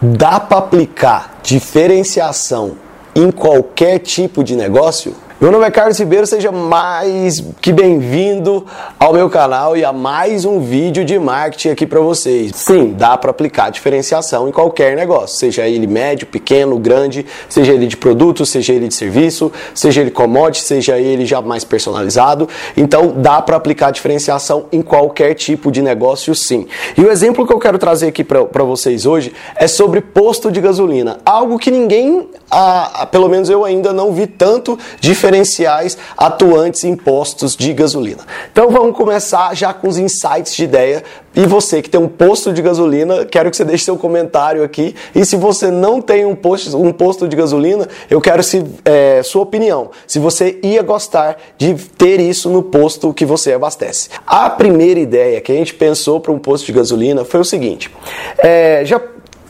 Dá para aplicar diferenciação em qualquer tipo de negócio? Meu nome é Carlos Ribeiro, seja mais que bem-vindo ao meu canal e a mais um vídeo de marketing aqui para vocês. Sim, dá para aplicar diferenciação em qualquer negócio, seja ele médio, pequeno, grande, seja ele de produto, seja ele de serviço, seja ele commodity, seja ele já mais personalizado. Então, dá para aplicar diferenciação em qualquer tipo de negócio, sim. E o exemplo que eu quero trazer aqui para vocês hoje é sobre posto de gasolina, algo que ninguém, a, a, pelo menos eu ainda não vi tanto diferenciação diferenciais atuantes em postos de gasolina. Então vamos começar já com os insights de ideia. E você que tem um posto de gasolina, quero que você deixe seu comentário aqui. E se você não tem um posto, um posto de gasolina, eu quero se, é, sua opinião. Se você ia gostar de ter isso no posto que você abastece. A primeira ideia que a gente pensou para um posto de gasolina foi o seguinte: é, já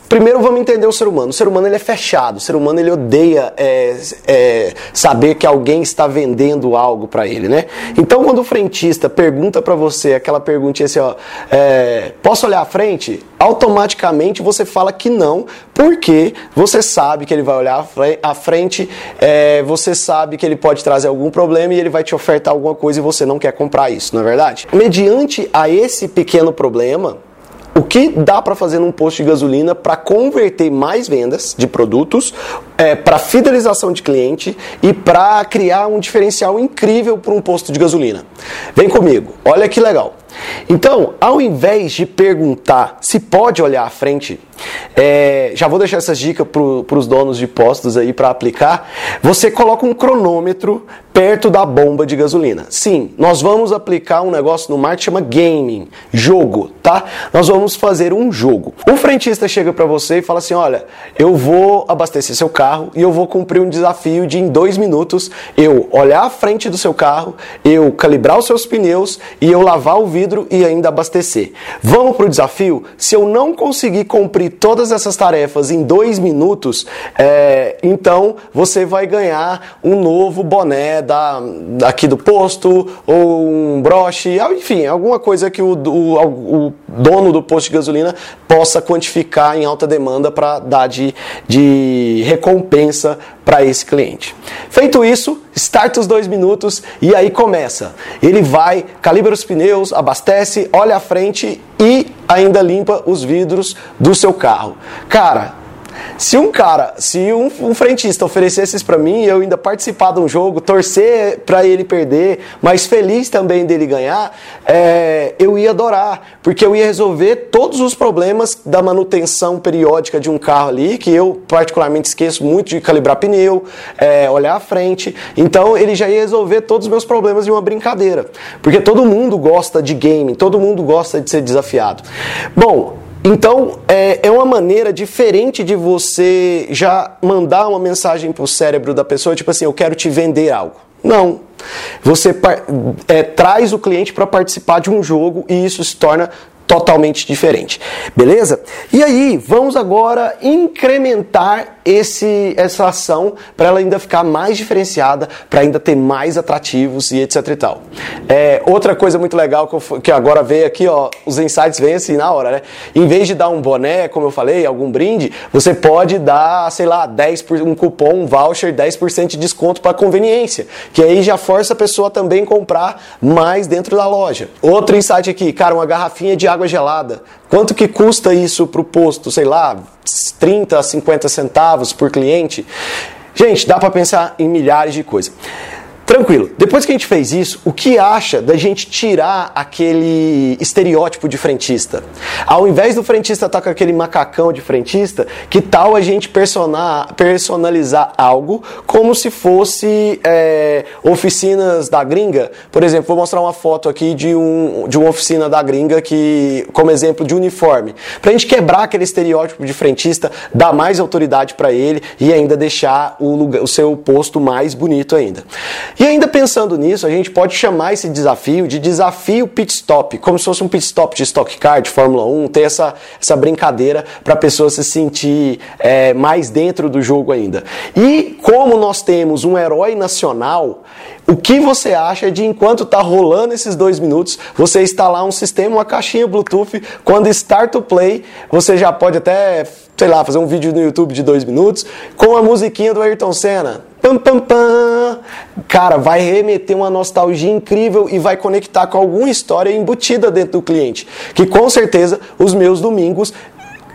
Primeiro vamos entender o ser humano. O ser humano ele é fechado. O ser humano ele odeia é, é, saber que alguém está vendendo algo para ele, né? Então quando o frentista pergunta para você aquela perguntinha assim, ó, é, posso olhar à frente? Automaticamente você fala que não, porque você sabe que ele vai olhar à frente, é, você sabe que ele pode trazer algum problema e ele vai te ofertar alguma coisa e você não quer comprar isso, não é verdade? Mediante a esse pequeno problema, o que dá para fazer num posto de gasolina para converter mais vendas de produtos, é, para fidelização de cliente e para criar um diferencial incrível para um posto de gasolina. Vem comigo, olha que legal. Então, ao invés de perguntar se pode olhar à frente, é, já vou deixar essas dicas para os donos de postos aí para aplicar. Você coloca um cronômetro perto da bomba de gasolina. Sim, nós vamos aplicar um negócio no marketing chama gaming, jogo, tá? Nós vamos fazer um jogo. O frentista chega para você e fala assim: olha, eu vou abastecer seu carro e eu vou cumprir um desafio de em dois minutos eu olhar à frente do seu carro, eu calibrar os seus pneus e eu lavar o vidro e ainda abastecer. Vamos para o desafio? Se eu não conseguir cumprir todas essas tarefas em dois minutos, é, então você vai ganhar um novo boné da, aqui do posto ou um broche, enfim, alguma coisa que o, o, o dono do posto de gasolina possa quantificar em alta demanda para dar de, de recompensa para esse cliente. Feito isso, starta os dois minutos e aí começa. Ele vai, calibra os pneus, abastece, olha à frente e ainda limpa os vidros do seu carro. Cara, se um cara, se um, um frentista oferecesse isso para mim, eu ainda participar de um jogo, torcer para ele perder, mas feliz também dele ganhar, é, eu ia adorar, porque eu ia resolver todos os problemas da manutenção periódica de um carro ali, que eu particularmente esqueço muito de calibrar pneu, é, olhar à frente. Então ele já ia resolver todos os meus problemas de uma brincadeira, porque todo mundo gosta de game, todo mundo gosta de ser desafiado. Bom, então, é, é uma maneira diferente de você já mandar uma mensagem para o cérebro da pessoa, tipo assim, eu quero te vender algo. Não. Você é, traz o cliente para participar de um jogo e isso se torna totalmente diferente. Beleza? E aí, vamos agora incrementar esse, essa ação para ela ainda ficar mais diferenciada, para ainda ter mais atrativos e etc e tal. É, outra coisa muito legal que, eu, que agora veio aqui, ó, os insights vêm assim na hora, né? Em vez de dar um boné, como eu falei, algum brinde, você pode dar, sei lá, 10 por, um cupom, um voucher, 10% de desconto para conveniência, que aí já força a pessoa também comprar mais dentro da loja. Outro insight aqui, cara, uma garrafinha de água gelada. Quanto que custa isso para o posto? Sei lá, 30 a 50 centavos por cliente. Gente, dá para pensar em milhares de coisas. Tranquilo. Depois que a gente fez isso, o que acha da gente tirar aquele estereótipo de frentista? Ao invés do frentista estar tá com aquele macacão de frentista, que tal a gente personalizar algo como se fosse é, oficinas da gringa? Por exemplo, vou mostrar uma foto aqui de, um, de uma oficina da gringa que, como exemplo de uniforme. Para a gente quebrar aquele estereótipo de frentista, dar mais autoridade para ele e ainda deixar o, lugar, o seu posto mais bonito ainda. E ainda pensando nisso, a gente pode chamar esse desafio de desafio pit stop, como se fosse um pit stop de Stock Car, de Fórmula 1, ter essa, essa brincadeira para a pessoa se sentir é, mais dentro do jogo ainda. E como nós temos um herói nacional, o que você acha de enquanto está rolando esses dois minutos, você instalar um sistema, uma caixinha Bluetooth, quando start to play, você já pode até, sei lá, fazer um vídeo no YouTube de dois minutos com a musiquinha do Ayrton Senna. Pam, pam, pam. Cara, vai remeter uma nostalgia incrível e vai conectar com alguma história embutida dentro do cliente. Que com certeza os meus domingos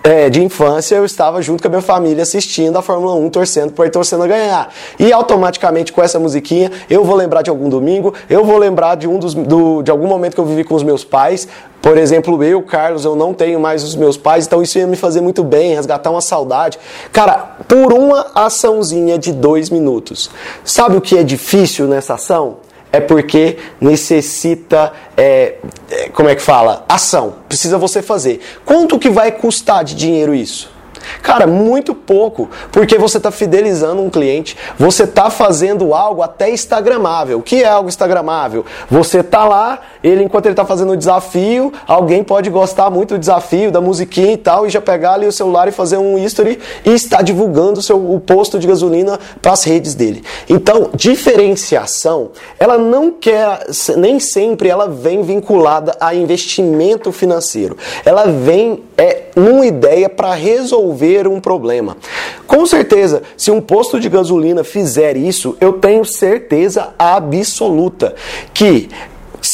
é, de infância, eu estava junto com a minha família assistindo a Fórmula 1, torcendo por torcendo a ganhar. E automaticamente com essa musiquinha, eu vou lembrar de algum domingo, eu vou lembrar de um dos, do, de algum momento que eu vivi com os meus pais. Por exemplo, eu, Carlos, eu não tenho mais os meus pais, então isso ia me fazer muito bem, resgatar uma saudade. Cara, por uma açãozinha de dois minutos. Sabe o que é difícil nessa ação? É porque necessita, é, é, como é que fala? Ação. Precisa você fazer. Quanto que vai custar de dinheiro isso? Cara, muito pouco, porque você está fidelizando um cliente, você está fazendo algo até instagramável. O que é algo instagramável? Você está lá, ele enquanto ele está fazendo o desafio, alguém pode gostar muito do desafio, da musiquinha e tal, e já pegar ali o celular e fazer um history e estar divulgando o, seu, o posto de gasolina para as redes dele. Então, diferenciação, ela não quer, nem sempre ela vem vinculada a investimento financeiro. Ela vem é uma ideia para resolver um problema. Com certeza, se um posto de gasolina fizer isso, eu tenho certeza absoluta que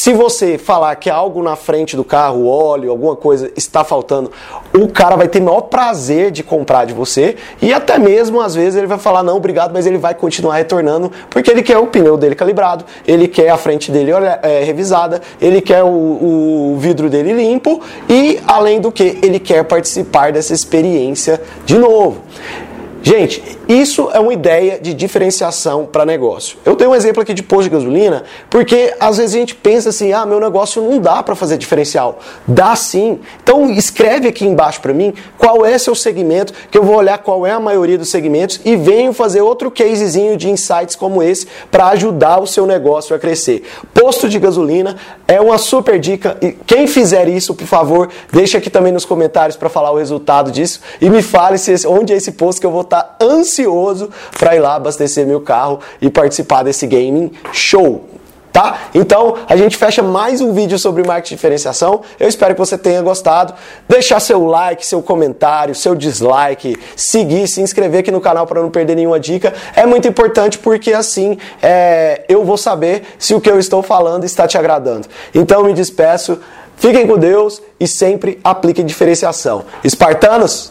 se você falar que algo na frente do carro, óleo, alguma coisa está faltando, o cara vai ter maior prazer de comprar de você e até mesmo às vezes ele vai falar não, obrigado, mas ele vai continuar retornando porque ele quer o pneu dele calibrado, ele quer a frente dele é, revisada, ele quer o, o vidro dele limpo e além do que ele quer participar dessa experiência de novo. Gente, isso é uma ideia de diferenciação para negócio. Eu tenho um exemplo aqui de posto de gasolina, porque às vezes a gente pensa assim: ah, meu negócio não dá para fazer diferencial. Dá sim. Então escreve aqui embaixo para mim qual é seu segmento, que eu vou olhar qual é a maioria dos segmentos e venho fazer outro casezinho de insights como esse para ajudar o seu negócio a crescer. Posto de gasolina é uma super dica e quem fizer isso, por favor, deixa aqui também nos comentários para falar o resultado disso e me fale se esse, onde é esse posto que eu vou estar tá ansioso para ir lá abastecer meu carro e participar desse gaming show. Tá? Então a gente fecha mais um vídeo sobre marketing de diferenciação. Eu espero que você tenha gostado. Deixar seu like, seu comentário, seu dislike, seguir, se inscrever aqui no canal para não perder nenhuma dica é muito importante porque assim é, eu vou saber se o que eu estou falando está te agradando. Então me despeço. Fiquem com Deus e sempre apliquem diferenciação. Espartanos!